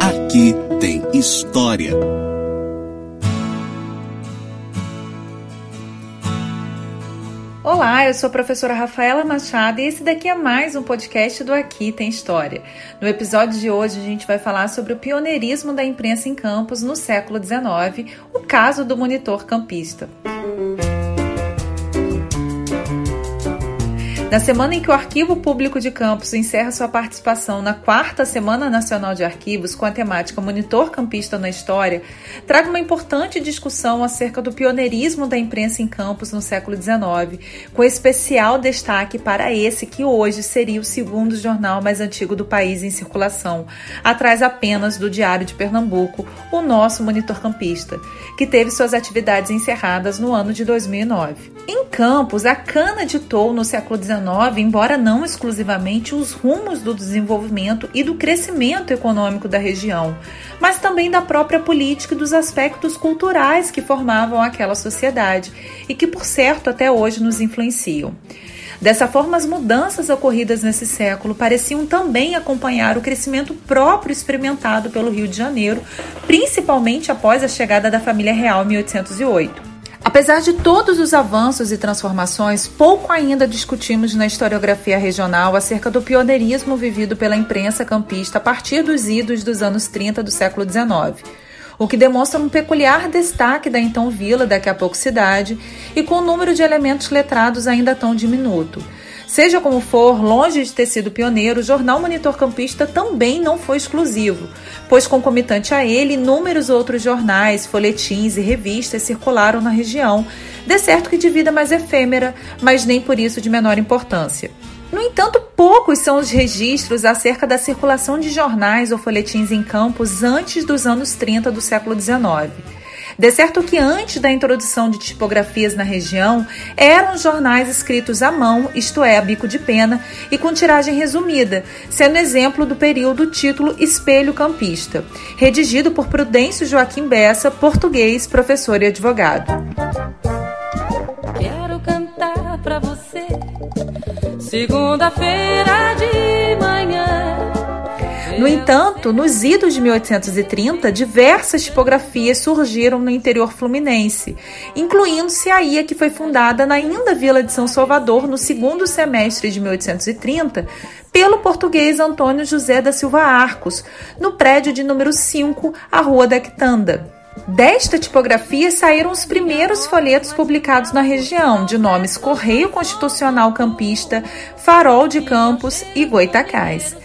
Aqui tem história. Olá, eu sou a professora Rafaela Machado e esse daqui é mais um podcast do Aqui Tem História. No episódio de hoje a gente vai falar sobre o pioneirismo da imprensa em campos no século XIX, o caso do monitor campista. Na semana em que o Arquivo Público de Campos encerra sua participação na quarta Semana Nacional de Arquivos com a temática Monitor Campista na História, trago uma importante discussão acerca do pioneirismo da imprensa em Campos no século XIX, com especial destaque para esse que hoje seria o segundo jornal mais antigo do país em circulação, atrás apenas do Diário de Pernambuco, o nosso Monitor Campista, que teve suas atividades encerradas no ano de 2009. Em Campos, a cana ditou no século XIX embora não exclusivamente os rumos do desenvolvimento e do crescimento econômico da região, mas também da própria política e dos aspectos culturais que formavam aquela sociedade e que, por certo, até hoje nos influenciam. Dessa forma, as mudanças ocorridas nesse século pareciam também acompanhar o crescimento próprio experimentado pelo Rio de Janeiro, principalmente após a chegada da família real em 1808. Apesar de todos os avanços e transformações, pouco ainda discutimos na historiografia regional acerca do pioneirismo vivido pela imprensa campista a partir dos idos dos anos 30 do século XIX, o que demonstra um peculiar destaque da então vila, daqui a pouco cidade, e com o número de elementos letrados ainda tão diminuto. Seja como for, longe de ter sido pioneiro, o jornal Monitor Campista também não foi exclusivo, pois concomitante a ele, inúmeros outros jornais, folhetins e revistas circularam na região, de certo que de vida mais efêmera, mas nem por isso de menor importância. No entanto, poucos são os registros acerca da circulação de jornais ou folhetins em campos antes dos anos 30 do século XIX. De certo que antes da introdução de tipografias na região, eram jornais escritos à mão, isto é, a bico de pena, e com tiragem resumida, sendo exemplo do período título Espelho Campista, redigido por Prudêncio Joaquim Bessa, português, professor e advogado. Quero cantar para você segunda-feira de manhã no entanto, nos idos de 1830, diversas tipografias surgiram no interior fluminense, incluindo-se a IA que foi fundada na ainda Vila de São Salvador no segundo semestre de 1830 pelo português Antônio José da Silva Arcos, no prédio de número 5, a Rua da Quitanda. Desta tipografia saíram os primeiros folhetos publicados na região, de nomes Correio Constitucional Campista, Farol de Campos e Goitacás.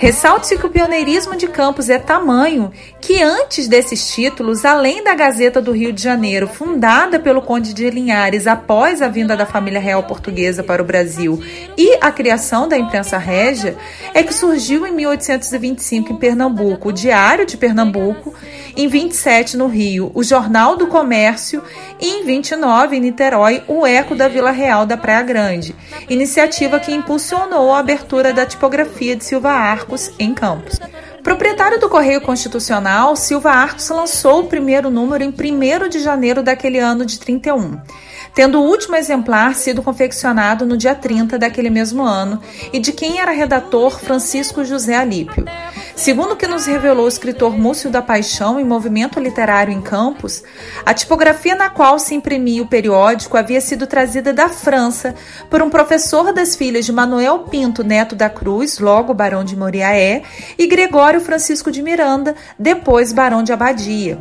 Ressalte-se que o pioneirismo de Campos é tamanho que, antes desses títulos, além da Gazeta do Rio de Janeiro, fundada pelo Conde de Linhares após a vinda da família real portuguesa para o Brasil, e a criação da imprensa régia, é que surgiu em 1825 em Pernambuco o Diário de Pernambuco, em 27 no Rio, o Jornal do Comércio e em 29 em Niterói, o Eco da Vila Real da Praia Grande, iniciativa que impulsionou a abertura da tipografia de Silva Arco Arcos, em Campos. Proprietário do Correio Constitucional, Silva Arcos lançou o primeiro número em 1 de janeiro daquele ano de 31 tendo o último exemplar sido confeccionado no dia 30 daquele mesmo ano e de quem era redator Francisco José Alípio. Segundo o que nos revelou o escritor Múcio da Paixão em Movimento Literário em Campos, a tipografia na qual se imprimia o periódico havia sido trazida da França por um professor das filhas de Manuel Pinto Neto da Cruz, logo Barão de Moriaé, e Gregório Francisco de Miranda, depois Barão de Abadia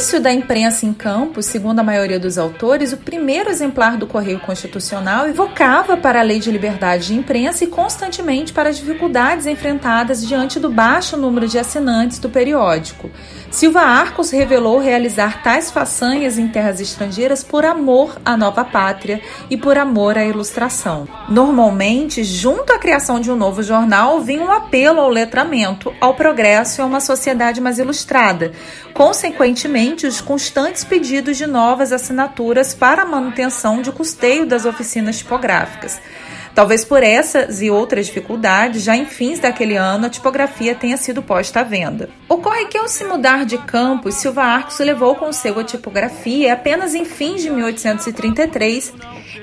início da imprensa em campo, segundo a maioria dos autores, o primeiro exemplar do Correio Constitucional evocava para a Lei de Liberdade de Imprensa e constantemente para as dificuldades enfrentadas diante do baixo número de assinantes do periódico. Silva Arcos revelou realizar tais façanhas em terras estrangeiras por amor à nova pátria e por amor à ilustração. Normalmente, junto à criação de um novo jornal, vinha um apelo ao letramento, ao progresso e a uma sociedade mais ilustrada. Consequentemente, os constantes pedidos de novas assinaturas para a manutenção de custeio das oficinas tipográficas. Talvez por essas e outras dificuldades, já em fins daquele ano, a tipografia tenha sido posta à venda. Ocorre que, ao se mudar de campus, Silva Arcos levou consigo a tipografia e apenas em fins de 1833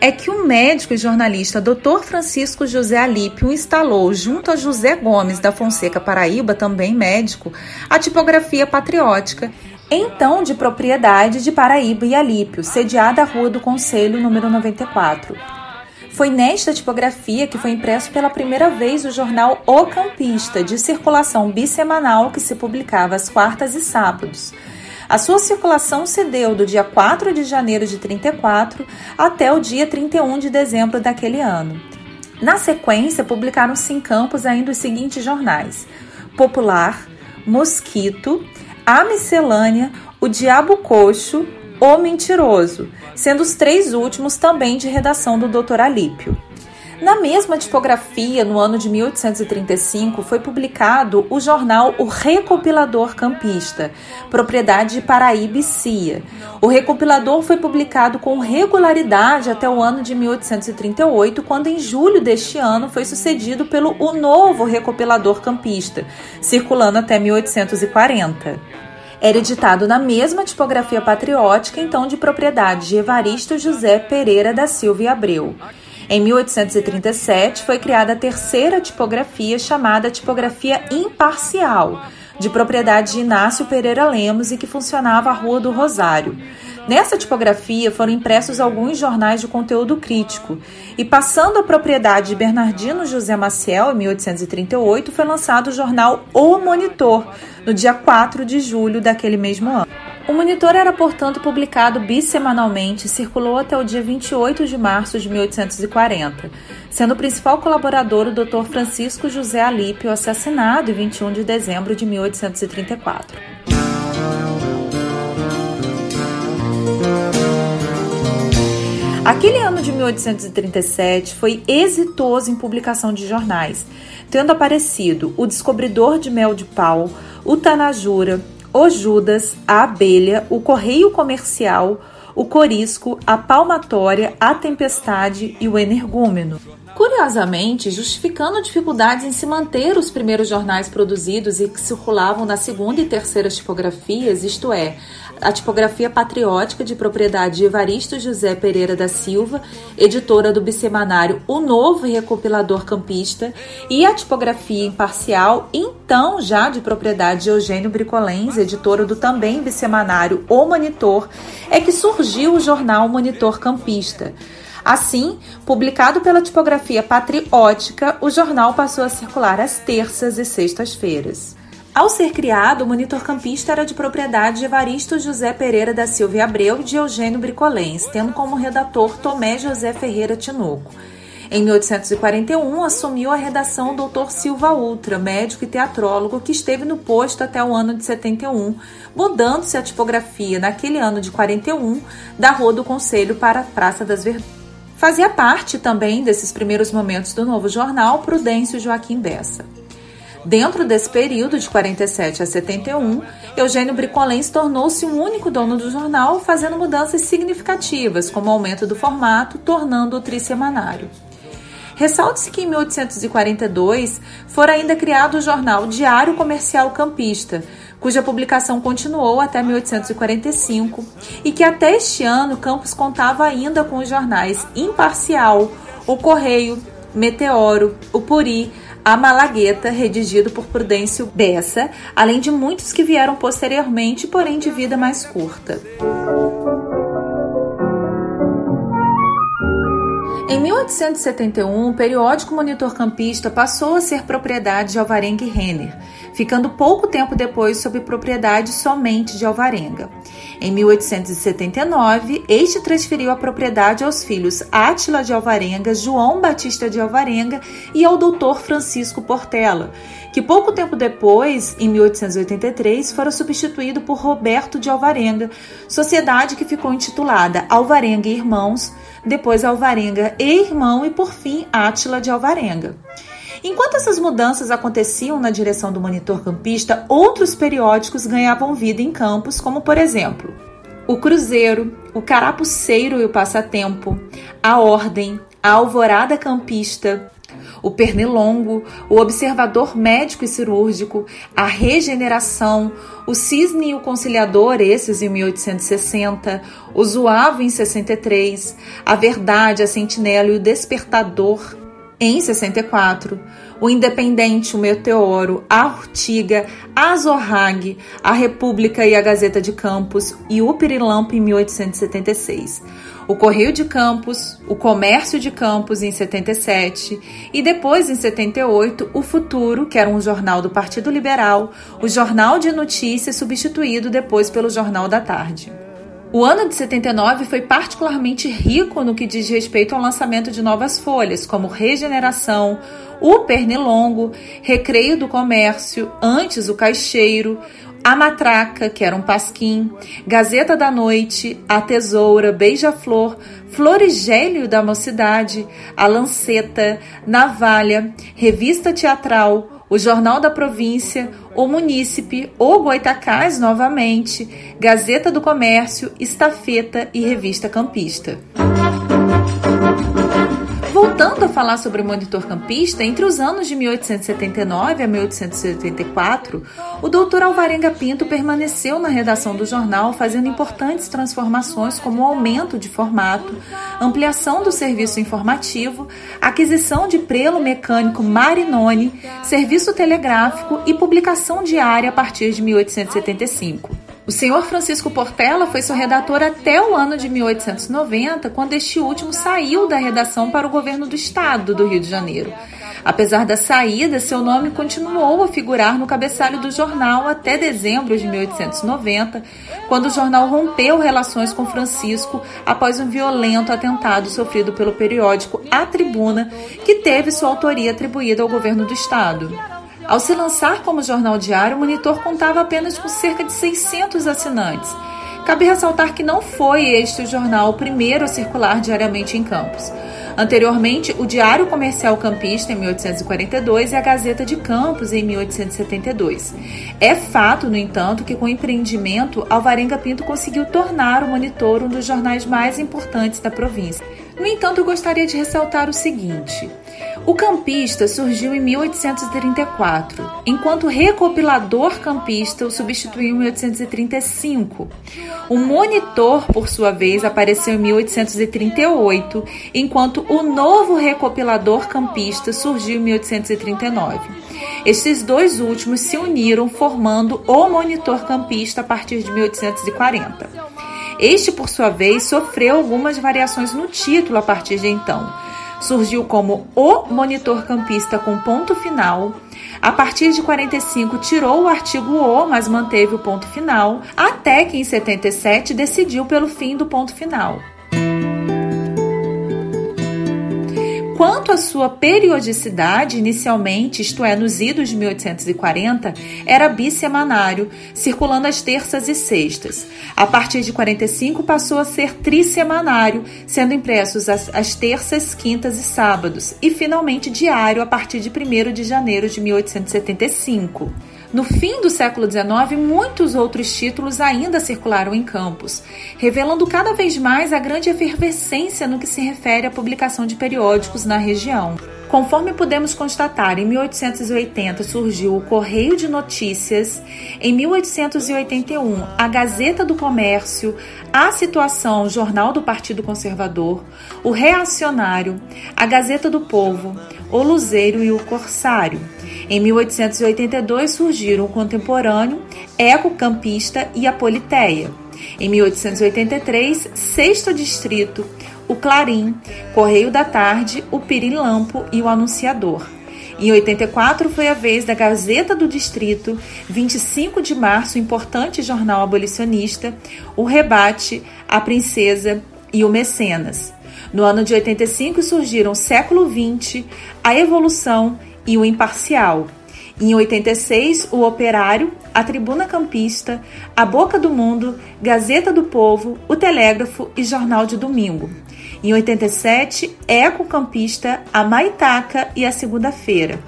é que o médico e jornalista Dr. Francisco José Alípio instalou, junto a José Gomes da Fonseca Paraíba, também médico, a tipografia patriótica, então de propriedade de Paraíba e Alípio, sediada à Rua do Conselho, número 94. Foi nesta tipografia que foi impresso pela primeira vez o jornal O Campista, de circulação bissemanal que se publicava às quartas e sábados. A sua circulação se deu do dia 4 de janeiro de 34 até o dia 31 de dezembro daquele ano. Na sequência, publicaram-se em campos ainda os seguintes jornais: Popular, Mosquito, A Miscelânea, O Diabo Coxo, O Mentiroso, sendo os três últimos também de redação do Dr. Alípio. Na mesma tipografia, no ano de 1835, foi publicado o jornal O Recopilador Campista, propriedade de Paraíba e Cia. O recopilador foi publicado com regularidade até o ano de 1838, quando em julho deste ano foi sucedido pelo O Novo Recopilador Campista, circulando até 1840 era editado na mesma tipografia patriótica, então de propriedade de Evaristo José Pereira da Silva e Abreu. Em 1837 foi criada a terceira tipografia chamada tipografia imparcial, de propriedade de Inácio Pereira Lemos e que funcionava à Rua do Rosário. Nessa tipografia foram impressos alguns jornais de conteúdo crítico, e passando a propriedade de Bernardino José Maciel, em 1838, foi lançado o jornal O Monitor, no dia 4 de julho daquele mesmo ano. O monitor era, portanto, publicado bissemanalmente e circulou até o dia 28 de março de 1840, sendo o principal colaborador o Dr. Francisco José Alípio, assassinado em 21 de dezembro de 1834. Aquele ano de 1837 foi exitoso em publicação de jornais, tendo aparecido O Descobridor de Mel de Pau, O Tanajura, o Judas, a Abelha, o Correio Comercial, o Corisco, a Palmatória, a Tempestade e o Energúmeno. Curiosamente, justificando dificuldades em se manter os primeiros jornais produzidos e que circulavam na segunda e terceira tipografias, isto é, a tipografia patriótica de propriedade de Evaristo José Pereira da Silva, editora do bissemanário O Novo Recopilador Campista, e a tipografia imparcial, então já de propriedade de Eugênio Bricolens, editora do também bissemanário O Monitor, é que surgiu o jornal Monitor Campista. Assim, publicado pela tipografia patriótica, o jornal passou a circular às terças e sextas-feiras. Ao ser criado, o monitor campista era de propriedade de Evaristo José Pereira da Silva Abreu e de Eugênio Bricolens, tendo como redator Tomé José Ferreira Tinoco. Em 1841, assumiu a redação o Dr. Silva Ultra, médico e teatrólogo, que esteve no posto até o ano de 71, mudando-se a tipografia naquele ano de 41 da Rua do Conselho para a Praça das Verdades. Fazia parte também desses primeiros momentos do novo jornal Prudêncio Joaquim Bessa. Dentro desse período, de 47 a 71, Eugênio Bricolens tornou-se o único dono do jornal, fazendo mudanças significativas, como o aumento do formato, tornando-o trissemanário. Ressalte-se que em 1842 fora ainda criado o jornal Diário Comercial Campista, cuja publicação continuou até 1845, e que até este ano Campos contava ainda com os jornais Imparcial, O Correio, Meteoro, O Puri, a Malagueta, redigido por Prudêncio Bessa, além de muitos que vieram posteriormente, porém de vida mais curta. Em 1871, o periódico Monitor Campista passou a ser propriedade de Alvarenga e Renner, ficando pouco tempo depois sob propriedade somente de Alvarenga. Em 1879, este transferiu a propriedade aos filhos Átila de Alvarenga, João Batista de Alvarenga e ao doutor Francisco Portela, que pouco tempo depois, em 1883, foram substituído por Roberto de Alvarenga, sociedade que ficou intitulada Alvarenga e Irmãos, depois Alvarenga e Irmão e por fim Átila de Alvarenga. Enquanto essas mudanças aconteciam na direção do monitor campista, outros periódicos ganhavam vida em campos, como por exemplo, o Cruzeiro, o Carapuceiro e o Passatempo, a Ordem, a Alvorada Campista, o Pernilongo, o Observador Médico e Cirúrgico, a Regeneração, o Cisne e o Conciliador, esses em 1860, o Zoavo em 63, a Verdade, a Sentinela e o Despertador em 64, o Independente, o Meteoro, a Urtiga, a Zorrag, a República e a Gazeta de Campos e o Pirilampo em 1876 o Correio de Campos, o Comércio de Campos em 77 e depois em 78 o Futuro, que era um jornal do Partido Liberal, o Jornal de Notícias substituído depois pelo Jornal da Tarde. O ano de 79 foi particularmente rico no que diz respeito ao lançamento de novas folhas, como Regeneração, o Pernilongo, Recreio do Comércio, antes o Caixeiro, a Matraca, que era um pasquim, Gazeta da Noite, A Tesoura, Beija-Flor, Florigélio da Mocidade, A Lanceta, Navalha, Revista Teatral, o Jornal da Província, o Munícipe, o Goitacás novamente, Gazeta do Comércio, Estafeta e Revista Campista. Voltando a falar sobre o monitor campista, entre os anos de 1879 a 1884, o doutor Alvarenga Pinto permaneceu na redação do jornal, fazendo importantes transformações como o aumento de formato, ampliação do serviço informativo, aquisição de prelo mecânico Marinoni, serviço telegráfico e publicação diária a partir de 1875. O senhor Francisco Portela foi seu redator até o ano de 1890, quando este último saiu da redação para o governo do estado do Rio de Janeiro. Apesar da saída, seu nome continuou a figurar no cabeçalho do jornal até dezembro de 1890, quando o jornal rompeu relações com Francisco após um violento atentado sofrido pelo periódico A Tribuna, que teve sua autoria atribuída ao governo do estado. Ao se lançar como jornal diário, o Monitor contava apenas com cerca de 600 assinantes. Cabe ressaltar que não foi este o jornal o primeiro a circular diariamente em Campos. Anteriormente, o Diário Comercial Campista, em 1842, e a Gazeta de Campos, em 1872. É fato, no entanto, que com o empreendimento, Alvarenga Pinto conseguiu tornar o Monitor um dos jornais mais importantes da província. No entanto, eu gostaria de ressaltar o seguinte. O campista surgiu em 1834, enquanto o recopilador campista o substituiu em 1835. O monitor, por sua vez, apareceu em 1838, enquanto o novo recopilador campista surgiu em 1839. Estes dois últimos se uniram formando o monitor campista a partir de 1840. Este, por sua vez, sofreu algumas variações no título a partir de então surgiu como o monitor campista com ponto final. A partir de 45 tirou o artigo o, mas manteve o ponto final, até que em 77 decidiu pelo fim do ponto final. Quanto à sua periodicidade, inicialmente, isto é, nos idos de 1840, era bissemanário, circulando às terças e sextas. A partir de 45 passou a ser trissemanário, sendo impressos às, às terças, quintas e sábados, e finalmente diário a partir de 1 de janeiro de 1875. No fim do século XIX, muitos outros títulos ainda circularam em campos, revelando cada vez mais a grande efervescência no que se refere à publicação de periódicos na região. Conforme podemos constatar, em 1880 surgiu o Correio de Notícias, em 1881 a Gazeta do Comércio, a Situação, Jornal do Partido Conservador, o Reacionário, a Gazeta do Povo, o Luzeiro e o Corsário. Em 1882 surgiram o Contemporâneo, Eco Campista e a Politeia. Em 1883, Sexto Distrito, o Clarim, Correio da Tarde, o Pirilampo e o Anunciador. Em 84 foi a vez da Gazeta do Distrito, 25 de março, importante jornal abolicionista, o Rebate, a Princesa e o Mecenas. No ano de 85 surgiram Século XX, a Evolução e o Imparcial. Em 86, o Operário, a Tribuna Campista, a Boca do Mundo, Gazeta do Povo, o Telégrafo e Jornal de Domingo. Em 87, Eco Campista, a Maitaca e a Segunda-feira.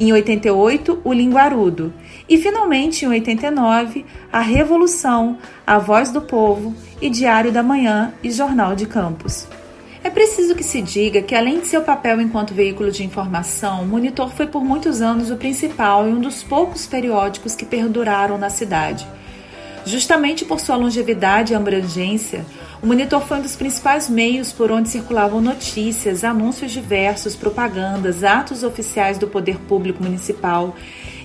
Em 88, o Linguarudo. E finalmente, em 89, a Revolução, a Voz do Povo e Diário da Manhã e Jornal de Campos. É preciso que se diga que, além de seu papel enquanto veículo de informação, o Monitor foi por muitos anos o principal e um dos poucos periódicos que perduraram na cidade. Justamente por sua longevidade e abrangência, o Monitor foi um dos principais meios por onde circulavam notícias, anúncios diversos, propagandas, atos oficiais do poder público municipal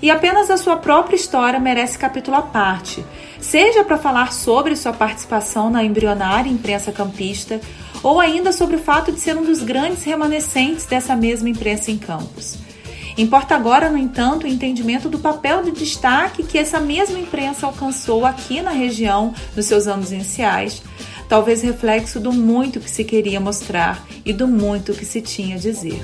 e apenas a sua própria história merece capítulo à parte, seja para falar sobre sua participação na embrionária imprensa campista ou ainda sobre o fato de ser um dos grandes remanescentes dessa mesma imprensa em Campos. Importa agora, no entanto, o entendimento do papel de destaque que essa mesma imprensa alcançou aqui na região nos seus anos iniciais, talvez reflexo do muito que se queria mostrar e do muito que se tinha a dizer.